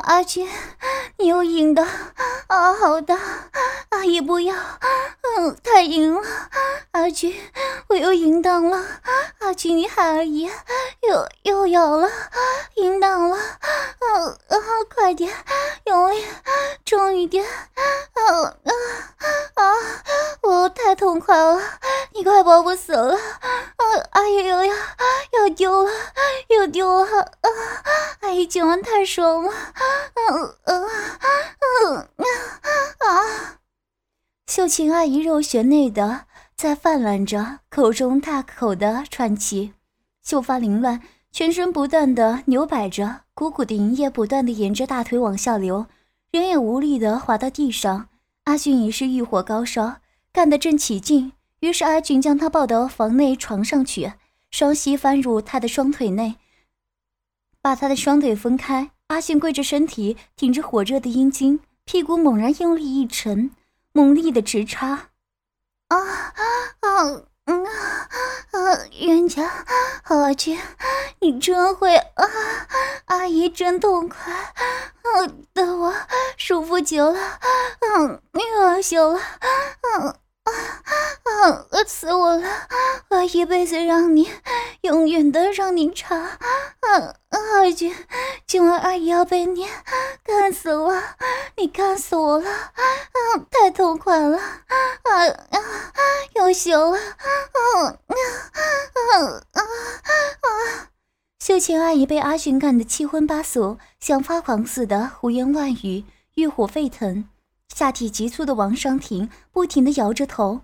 阿军，你又赢的啊，好的，阿姨不要，嗯，太硬了，阿军，我又淫荡了，阿军，你喊阿姨，又又要了，淫荡了，啊啊，快点，用力，重一点，啊啊啊！我太痛快了，你快把我死了，啊，阿姨又要要丢了，又丢了。啊！阿姨今晚太爽了，嗯嗯嗯啊！秀琴阿姨肉穴内的在泛滥着，口中大口的喘气，秀发凌乱，全身不断的扭摆着，鼓鼓的银液不断的沿着大腿往下流，人也无力的滑到地上。阿俊已是欲火高烧，干得正起劲，于是阿俊将他抱到房内床上去，双膝翻入他的双腿内。把他的双腿分开，阿俊跪着身体，挺着火热的阴茎，屁股猛然用力一沉，猛力的直插。啊啊嗯啊！冤家阿俊，你真会啊！阿姨真痛快，啊，等我舒服久了，嗯，恶心了，嗯。啊！饿死我了！我一辈子让你，永远的让你尝。啊！阿俊，今晚阿姨要被你干死了！你干死我了！啊！太痛快了！啊啊！又羞了！啊啊啊啊啊！秀琴阿姨被阿俊干得七荤八素，像发狂似的胡言乱语，欲火沸腾。下体急促的王双婷，不停的摇着头，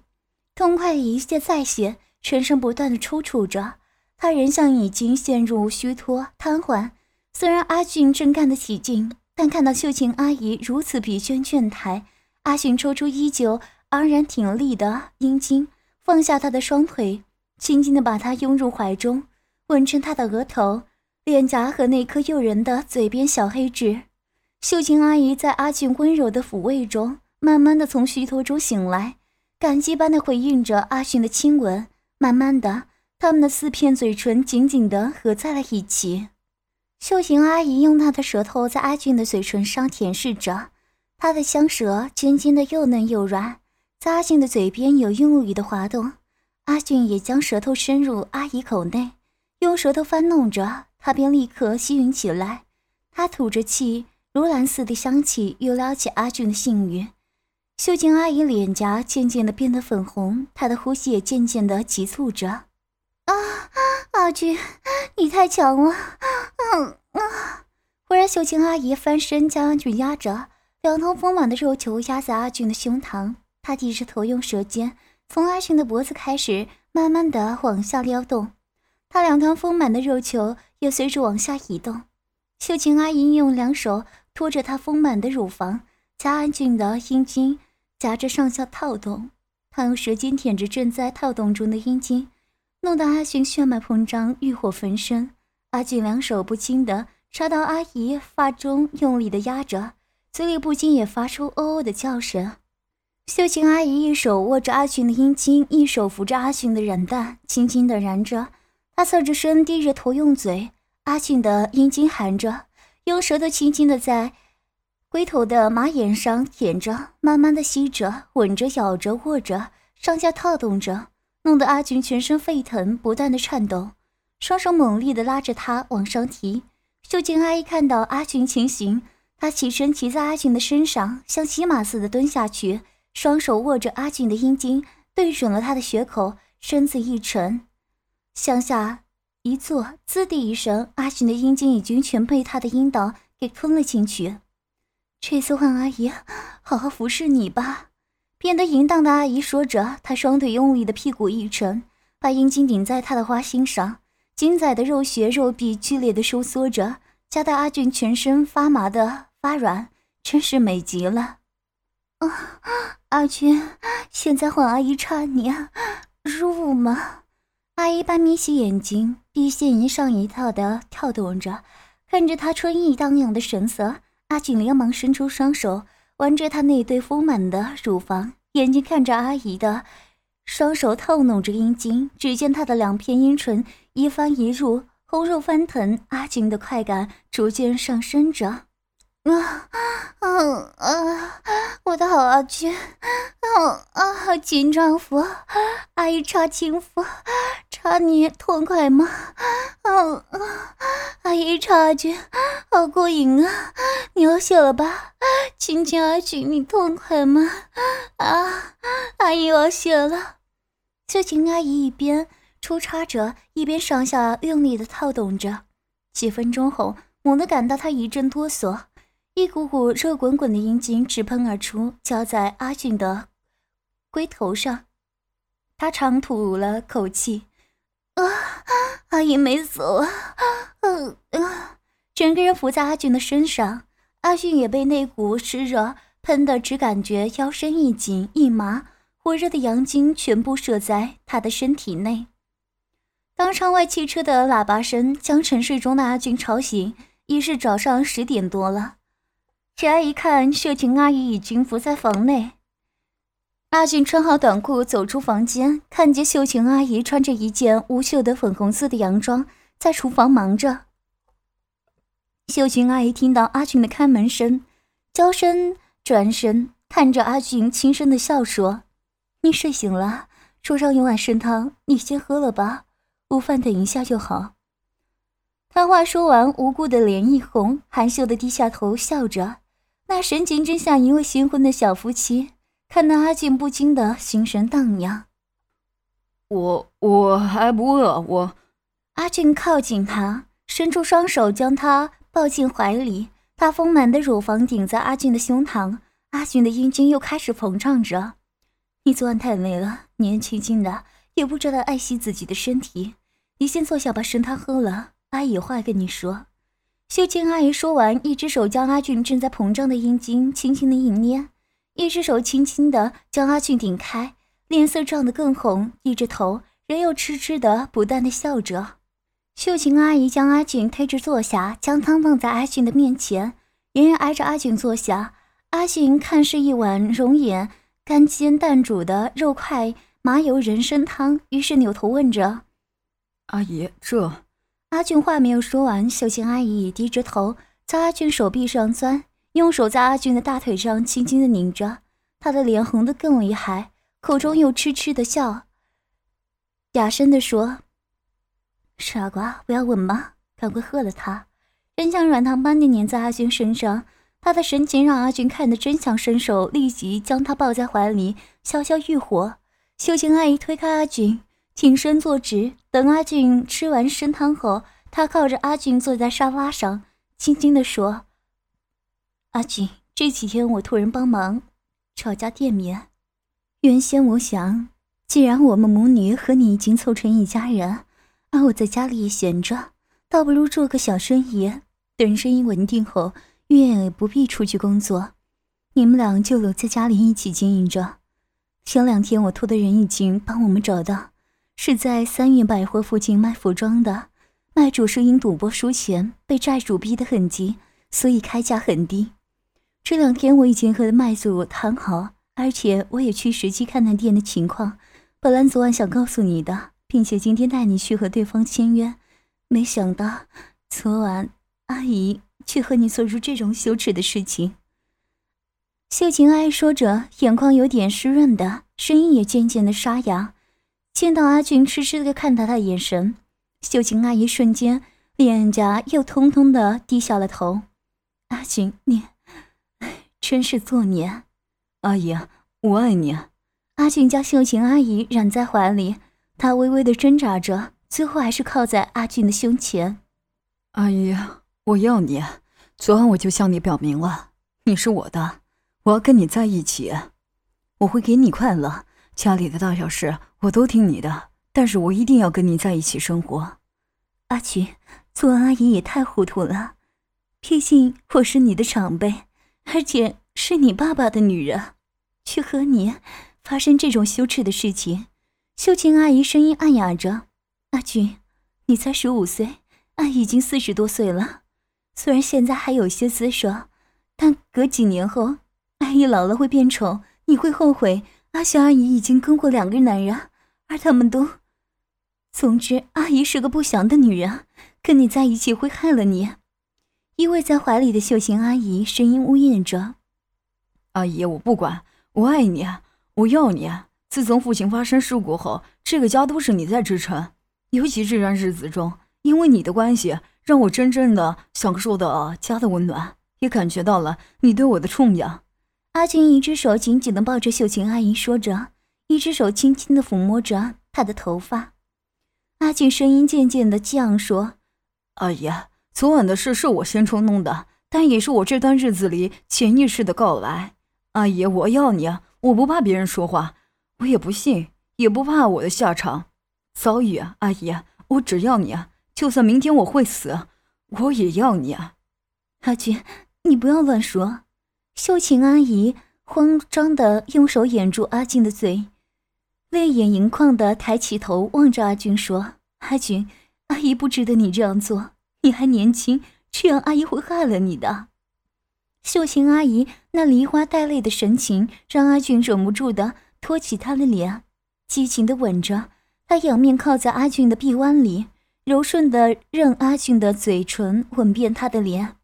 痛快的一泻再泻，全身不断的抽搐着。他人像已经陷入虚脱瘫痪。虽然阿俊正干得起劲，但看到秀琴阿姨如此疲倦倦态，阿俊抽出依旧昂然挺立的阴茎，放下她的双腿，轻轻的把她拥入怀中，吻着她的额头、脸颊和那颗诱人的嘴边小黑痣。秀琴阿姨在阿俊温柔的抚慰中，慢慢的从虚脱中醒来，感激般的回应着阿俊的亲吻。慢慢的，他们的四片嘴唇紧紧的合在了一起。秀琴阿姨用她的舌头在阿俊的嘴唇上舔舐着，她的香舌尖尖的又嫩又软，在阿俊的嘴边有用力的滑动。阿俊也将舌头伸入阿姨口内，用舌头翻弄着，他便立刻吸吮起来。他吐着气。如兰似的香气又撩起阿俊的性欲，秀静阿姨脸颊渐渐的变得粉红，她的呼吸也渐渐的急促着。啊，阿俊，你太强了！嗯啊！忽然，秀静阿姨翻身将阿俊压着，两头丰满的肉球压在阿俊的胸膛，她低着头，用舌尖从阿俊的脖子开始，慢慢的往下撩动，她两团丰满的肉球也随着往下移动。秀琴阿姨用两手。拖着她丰满的乳房，将阿俊的阴茎夹着上下套动。她用舌尖舔着正在套动中的阴茎，弄得阿俊血脉膨胀，欲火焚身。阿俊两手不禁的插到阿姨发中，用力的压着，嘴里不禁也发出哦哦的叫声。秀琴阿姨一手握着阿俊的阴茎，一手扶着阿俊的软蛋，轻轻的燃着。她侧着身，低着头，用嘴，阿俊的阴茎含着。用舌头轻轻的在龟头的马眼上舔着，慢慢的吸着、吻着、咬着、握着，上下套动着，弄得阿俊全身沸腾，不断的颤抖，双手猛力的拉着他往上提。秀静阿姨看到阿俊情形，她起身骑在阿俊的身上，像骑马似的蹲下去，双手握着阿俊的阴茎，对准了他的血口，身子一沉，向下。一坐，滋的一声，阿俊的阴茎已经全被他的阴道给吞了进去。这次换阿姨好好服侍你吧。变得淫荡的阿姨说着，她双腿用力的屁股一沉，把阴茎顶在他的花心上，紧窄的肉穴肉壁剧烈的收缩着，夹得阿俊全身发麻的发软，真是美极了。啊，阿俊，现在换阿姨插你，入吗？阿姨半眯起眼睛，玉线一上一跳的跳动着，看着他春意荡漾的神色，阿俊连忙伸出双手玩着他那对丰满的乳房，眼睛看着阿姨的双手套弄着阴茎，只见他的两片阴唇一翻一入，红肉翻腾，阿俊的快感逐渐上升着。啊，嗯啊，我的好阿君，啊啊，金丈夫，阿姨插情夫，插你痛快吗？啊啊，阿姨插阿俊，好过瘾啊！你要谢了吧？亲亲阿君，你痛快吗？啊，阿姨要谢了。秀琴阿姨一边出插着，一边上下用力的套动着。几分钟后，猛地感到她一阵哆嗦。一股股热滚滚的阴茎直喷而出，浇在阿俊的龟头上。他长吐了口气：“啊，阿姨没走啊！”嗯啊，整个人伏在阿俊的身上，阿俊也被那股湿热喷得只感觉腰身一紧一麻，火热的阳精全部射在他的身体内。当窗外汽车的喇叭声将沉睡中的阿俊吵醒，已是早上十点多了。起来一看，秀琴阿姨已经伏在房内。阿俊穿好短裤走出房间，看见秀琴阿姨穿着一件无袖的粉红色的洋装，在厨房忙着。秀琴阿姨听到阿俊的开门声，娇声转身看着阿俊，轻声的笑说：“你睡醒了，桌上有碗参汤，你先喝了吧，午饭等一下就好。”他话说完，无辜的脸一红，含羞的低下头笑着。那神情真像一位新婚的小夫妻，看得阿俊不禁的心神荡漾。我我还不饿，我。阿俊靠近她，伸出双手将她抱进怀里，她丰满的乳房顶在阿俊的胸膛，阿俊的阴茎又开始膨胀着。你昨晚太美了，年轻轻的也不知道爱惜自己的身体，你先坐下把参汤喝了，阿姨有话跟你说。秀清阿姨说完，一只手将阿俊正在膨胀的阴茎轻轻的一捏，一只手轻轻的将阿俊顶开，脸色涨得更红，低着头，人又痴痴的不断的笑着。秀琴阿姨将阿俊推着坐下，将汤放在阿俊的面前，远远挨着阿俊坐下。阿俊看是一碗熔岩干煎淡煮的肉块麻油人参汤，于是扭头问着：“阿姨，这……”阿俊话没有说完，秀琴阿姨已低着头在阿俊手臂上钻，用手在阿俊的大腿上轻轻的拧着，他的脸红得更厉害，口中又痴痴的笑，哑声的说：“傻瓜，不要吻吗，赶快喝了它。”人像软糖般的粘在阿俊身上，他的神情让阿俊看得真想伸手立即将他抱在怀里，消消欲火。秀琴阿姨推开阿俊。挺身坐直，等阿俊吃完参汤后，他靠着阿俊坐在沙发上，轻轻地说：“阿俊，这几天我托人帮忙找家店面。原先我想，既然我们母女和你已经凑成一家人，而我在家里也闲着，倒不如做个小生意。等生意稳定后，月也不必出去工作，你们俩就留在家里一起经营着。前两天我托的人已经帮我们找到。”是在三元百货附近卖服装的，卖主是因赌博输钱被债主逼得很急，所以开价很低。这两天我已经和卖主谈好，而且我也去实际看看店的情况。本来昨晚想告诉你的，并且今天带你去和对方签约，没想到昨晚阿姨却和你做出这种羞耻的事情。秀琴阿姨说着，眼眶有点湿润的，声音也渐渐的沙哑。见到阿俊痴痴的看他的眼神，秀琴阿姨瞬间脸颊又通通的低下了头。阿俊，你真是作孽！阿姨，我爱你。阿俊将秀琴阿姨揽在怀里，他微微的挣扎着，最后还是靠在阿俊的胸前。阿姨，我要你。昨晚我就向你表明了，你是我的，我要跟你在一起，我会给你快乐。家里的大小事我都听你的，但是我一定要跟你在一起生活。阿菊，做阿姨也太糊涂了，毕竟我是你的长辈，而且是你爸爸的女人。去和你发生这种羞耻的事情。秀琴阿姨声音暗哑着：“阿菊，你才十五岁，阿姨已经四十多岁了。虽然现在还有些姿色，但隔几年后，阿姨老了会变丑，你会后悔。阿秀阿姨已经跟过两个男人，而他们都……总之，阿姨是个不祥的女人，跟你在一起会害了你。”依偎在怀里的秀琴阿姨声音呜咽着：“阿姨，我不管，我爱你，我要你。自从父亲发生事故后，这个家都是你在支撑。尤其这段日子中，因为你的关系，让我真正的享受到家的温暖，也感觉到了你对我的重养。”阿俊一只手紧紧地抱着秀琴阿姨，说着，一只手轻轻地抚摸着她的头发。阿俊声音渐渐的降说：“阿姨。”昨晚的事是我先冲动的，但也是我这段日子里潜意识的告白。阿姨，我要你，我不怕别人说话，我也不信，也不怕我的下场。早已，阿姨，我只要你，就算明天我会死，我也要你。阿俊，你不要乱说。秀琴阿姨慌张的用手掩住阿俊的嘴，泪眼盈眶的抬起头望着阿俊说：“阿俊，阿姨不值得你这样做。”你还年轻，这样阿姨会害了你的。秀琴阿姨那梨花带泪的神情，让阿俊忍不住的托起她的脸，激情的吻着。她仰面靠在阿俊的臂弯里，柔顺的任阿俊的嘴唇吻遍他的脸。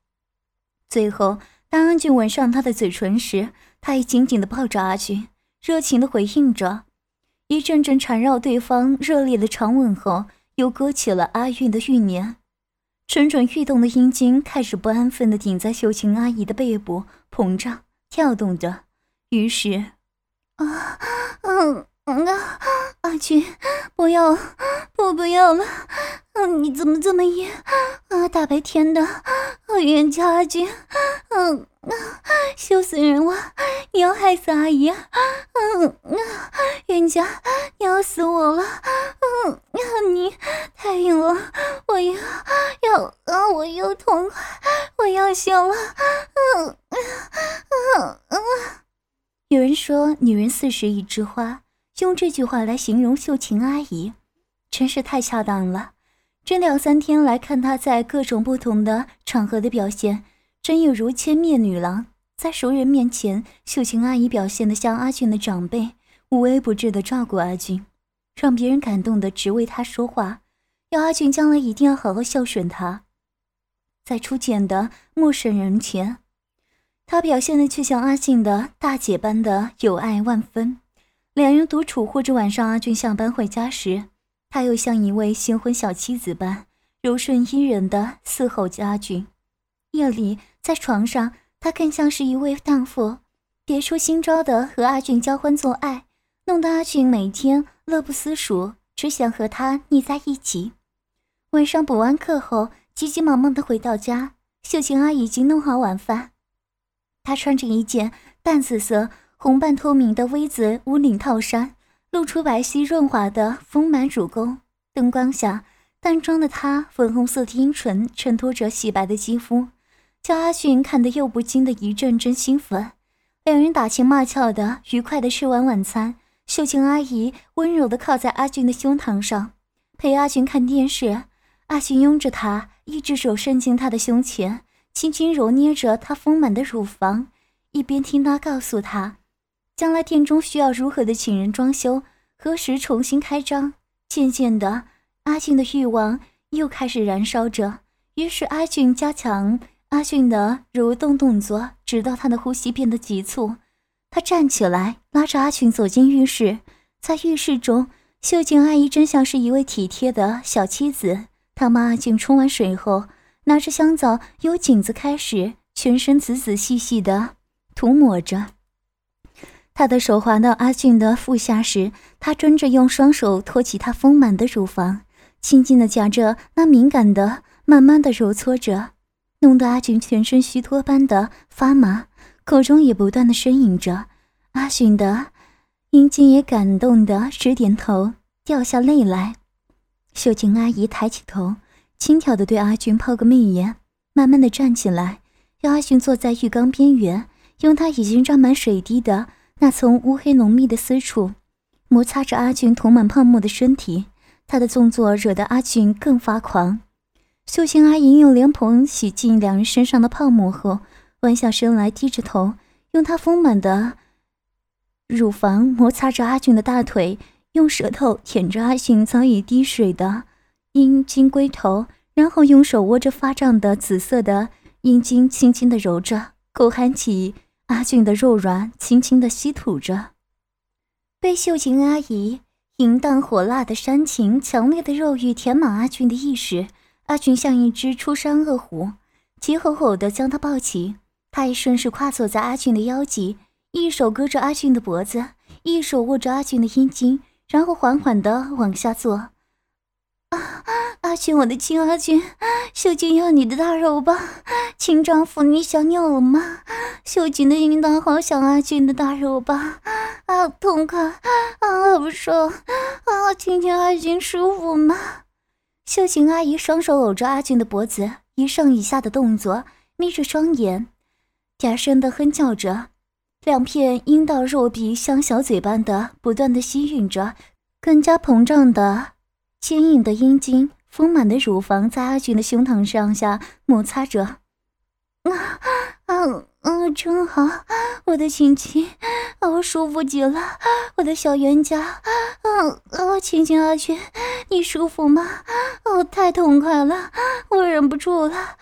最后，当阿俊吻上她的嘴唇时，她也紧紧的抱着阿俊，热情的回应着。一阵阵缠绕对方热烈的长吻后，又勾起了阿俊的欲念。蠢蠢欲动的阴茎开始不安分地顶在秀琴阿姨的背部，膨胀跳动着。于是，啊，嗯，啊阿俊，不要，不不要了！嗯，你怎么这么硬？啊，大白天的，啊冤家阿俊，嗯啊，羞死人了！你要害死阿姨？嗯啊，冤家，你要死我了！嗯啊，你太硬了，我要。要啊！我又痛快，我要笑了。嗯嗯嗯有人说，女人四十一枝花，用这句话来形容秀琴阿姨，真是太恰当了。这两三天来看她在各种不同的场合的表现，真有如千面女郎。在熟人面前，秀琴阿姨表现得像阿俊的长辈，无微不至的照顾阿俊，让别人感动的只为他说话。要阿俊将来一定要好好孝顺她。在初见的陌生人前，他表现的却像阿信的大姐般的有爱万分。两人独处或者晚上阿俊下班回家时，他又像一位新婚小妻子般柔顺依人的伺候着阿俊。夜里在床上，他更像是一位荡妇，别出心招的和阿俊交欢做爱，弄得阿俊每天乐不思蜀，只想和他腻在一起。晚上补完课后，急急忙忙的回到家，秀琴阿姨已经弄好晚饭。她穿着一件淡紫色、红半透明的 V 字无领套衫，露出白皙润滑的丰满乳沟。灯光下，淡妆的她，粉红色的阴唇衬托着细白的肌肤，叫阿俊看得又不禁的一阵阵兴奋。两人打情骂俏的，愉快的吃完晚餐。秀琴阿姨温柔的靠在阿俊的胸膛上，陪阿俊看电视。阿俊拥着她，一只手伸进她的胸前，轻轻揉捏着她丰满的乳房，一边听她告诉他，将来店中需要如何的请人装修，何时重新开张。渐渐的，阿俊的欲望又开始燃烧着。于是阿俊加强阿俊的蠕动动作，直到他的呼吸变得急促。他站起来，拉着阿俊走进浴室。在浴室中，秀静阿姨真像是一位体贴的小妻子。她妈阿俊冲完水后，拿着香皂由颈子开始，全身仔仔细细的涂抹着。他的手滑到阿俊的腹下时，他争着用双手托起他丰满的乳房，轻轻的夹着那敏感的，慢慢的揉搓着，弄得阿俊全身虚脱般的发麻，口中也不断的呻吟着。阿俊的阴茎也感动的直点头，掉下泪来。秀琴阿姨抬起头，轻佻地对阿俊抛个媚眼，慢慢地站起来，让阿俊坐在浴缸边缘，用他已经沾满水滴的那从乌黑浓密的私处摩擦着阿俊涂满泡沫的身体。他的动作惹得阿俊更发狂。秀琴阿姨用莲蓬洗净两人身上的泡沫后，弯下身来，低着头，用她丰满的乳房摩擦着阿俊的大腿，用舌头舔着阿俊早已滴水的阴茎龟头，然后用手握着发胀的紫色的阴茎，轻轻的揉着，口含起阿俊的肉软，轻轻的吸吐着。被秀琴阿姨。淫荡火辣的煽情，强烈的肉欲填满阿俊的意识。阿俊像一只出山恶虎，急吼吼地将他抱起。他也顺势跨坐在阿俊的腰际，一手勾着阿俊的脖子，一手握着阿俊的阴茎，然后缓缓地往下坐。啊，阿俊，我的亲阿俊，秀琴要你的大肉棒，亲丈夫，你想尿了吗？秀琴的阴道好想阿俊的大肉棒。啊，痛快！啊，不爽！啊，亲亲阿俊舒服吗？秀琴阿姨双手搂着阿俊的脖子，一上一下的动作，眯着双眼，嗲声的哼叫着，两片阴道肉壁像小嘴般的不断的吸吮着，更加膨胀的坚硬的阴茎，丰满的乳房在阿俊的胸膛上下摩擦着。啊啊！啊，真好，我的亲亲，我舒服极了，我的小冤家，嗯啊，亲亲阿俊，你舒服吗？哦，太痛快了，我忍不住了，啊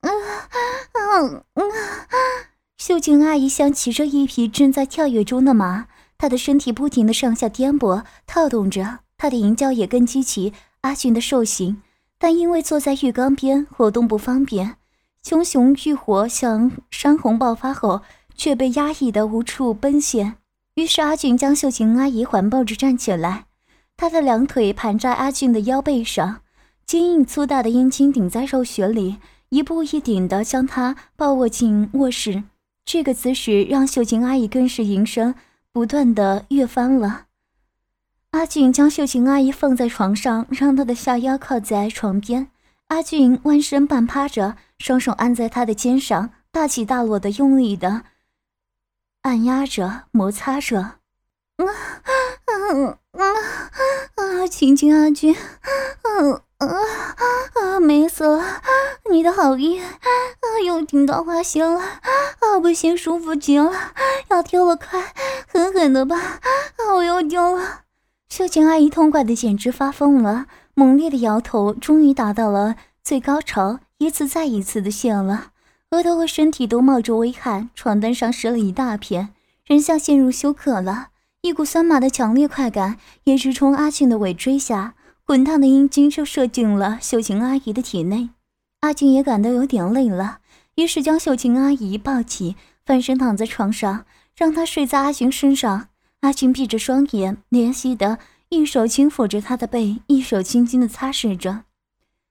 啊啊啊。秀琴阿姨像骑着一匹正在跳跃中的马，她的身体不停的上下颠簸跳动着，她的淫叫也跟激起阿俊的兽形，但因为坐在浴缸边，活动不方便。熊熊欲火像山洪爆发后，却被压抑的无处奔现。于是阿俊将秀琴阿姨环抱着站起来，他的两腿盘在阿俊的腰背上，坚硬粗大的阴茎顶在肉穴里，一步一顶的将她抱握进卧室。这个姿势让秀琴阿姨更是淫声不断的跃翻了。阿俊将秀琴阿姨放在床上，让她的下腰靠在床边。阿俊弯身半趴着。双手按在她的肩上，大起大落的用力的按压着、摩擦着。啊啊啊啊！亲亲阿俊，嗯啊啊！美死了！你的好意啊，又顶到花心了，啊不行，舒服极了，要丢了，快狠狠的吧！啊，我又丢了！秀琴阿姨痛快的简直发疯了，猛烈的摇头，终于达到了最高潮。一次再一次的泄了，额头和身体都冒着微汗，床单上湿了一大片，人像陷入休克了。一股酸麻的强烈快感也直冲阿庆的尾椎下，滚烫的阴茎就射进了秀琴阿姨的体内。阿俊也感到有点累了，于是将秀琴阿姨抱起，翻身躺在床上，让她睡在阿俊身上。阿俊闭着双眼，怜惜的一手轻抚着她的背，一手轻轻的擦拭着。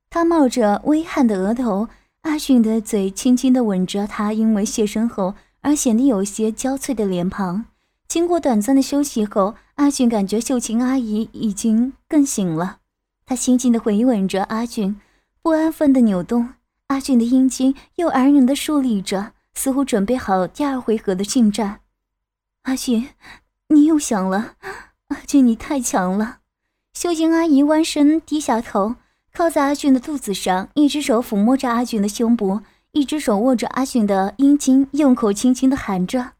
他冒着微汗的额头，阿俊的嘴轻轻地吻着他因为谢身后而显得有些娇脆的脸庞。经过短暂的休息后，阿俊感觉秀琴阿姨已经更醒了。他轻轻地回吻着阿俊，不安分地扭动。阿俊的阴茎又安然地竖立着，似乎准备好第二回合的进战。阿俊，你又想了？阿俊，你太强了！秀琴阿姨弯身低下头。靠在阿俊的肚子上，一只手抚摸着阿俊的胸部，一只手握着阿俊的阴茎，用口轻轻的含着。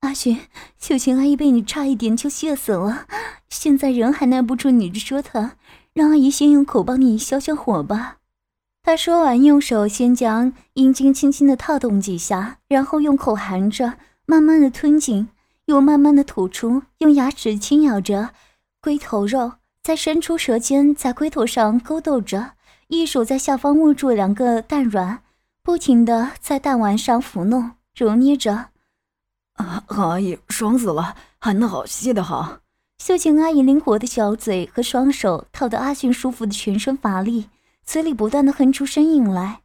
阿俊，秀琴阿姨被你差一点就泄死了，现在人还耐不住你的折腾，让阿姨先用口帮你消消火吧。他说完，用手先将阴茎轻轻的套动几下，然后用口含着，慢慢的吞进，又慢慢的吐出，用牙齿轻咬着龟头肉。再伸出舌尖，在龟头上勾逗着，一手在下方握住两个蛋卵，不停的在蛋丸上抚弄、揉捏着。啊，阿姨，爽死了，含的好，吸的好。秀琴阿姨灵活的小嘴和双手套得阿俊舒服的全身乏力，嘴里不断的哼出声音来。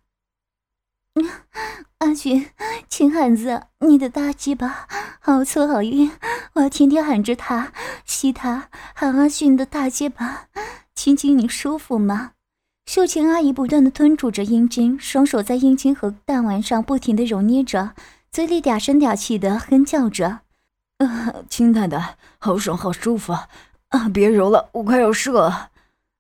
阿俊，亲汉子，你的大鸡巴好粗好硬，我要天天喊着他，吸他，喊阿俊的大鸡巴，亲亲你舒服吗？秀琴阿姨不断的吞吐着阴茎，双手在阴茎和蛋丸上不停的揉捏着，嘴里嗲声嗲气的哼叫着：“啊，亲太太，好爽，好舒服啊！别揉了，我快要射了。”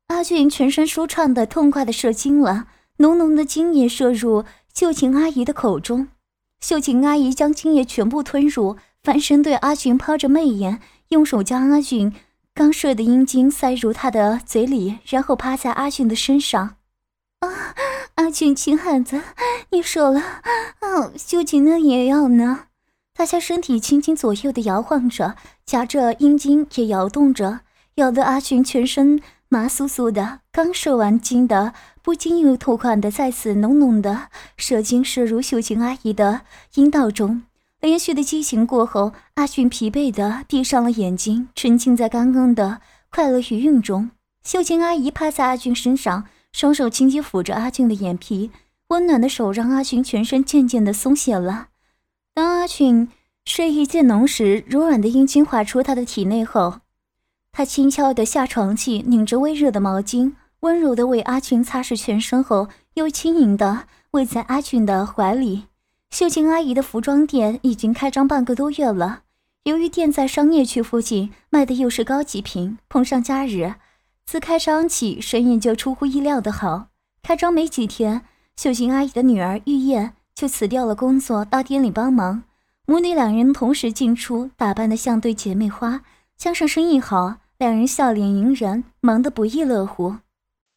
阿俊全身舒畅的、痛快的射精了，浓浓的精液射入秀琴阿姨的口中。秀琴阿姨将精液全部吞入，翻身对阿寻抛着媚眼，用手将阿俊刚射的阴茎塞入他的嘴里，然后趴在阿俊的身上。啊，阿俊亲汉子，你射了。啊，秀琴呢也要呢。他将身体轻轻左右的摇晃着，夹着阴茎也摇动着，摇得阿俊全身麻酥酥的。刚射完精的。不经意吐款的再次浓浓的射精射入秀琴阿姨的阴道中，连续的激情过后，阿俊疲惫的闭上了眼睛，沉浸在刚刚的快乐余韵中。秀琴阿姨趴在阿俊身上，双手轻轻抚着阿俊的眼皮，温暖的手让阿俊全身渐渐的松懈了。当阿俊睡意渐浓时，柔软的阴茎滑出他的体内后，他轻巧的下床去，拧着微热的毛巾。温柔的为阿俊擦拭全身后，又轻盈的偎在阿俊的怀里。秀琴阿姨的服装店已经开张半个多月了，由于店在商业区附近，卖的又是高级品，碰上假日，自开张起生意就出乎意料的好。开张没几天，秀琴阿姨的女儿玉燕就辞掉了工作，到店里帮忙。母女两人同时进出，打扮的像对姐妹花。加上生意好，两人笑脸迎人，忙得不亦乐乎。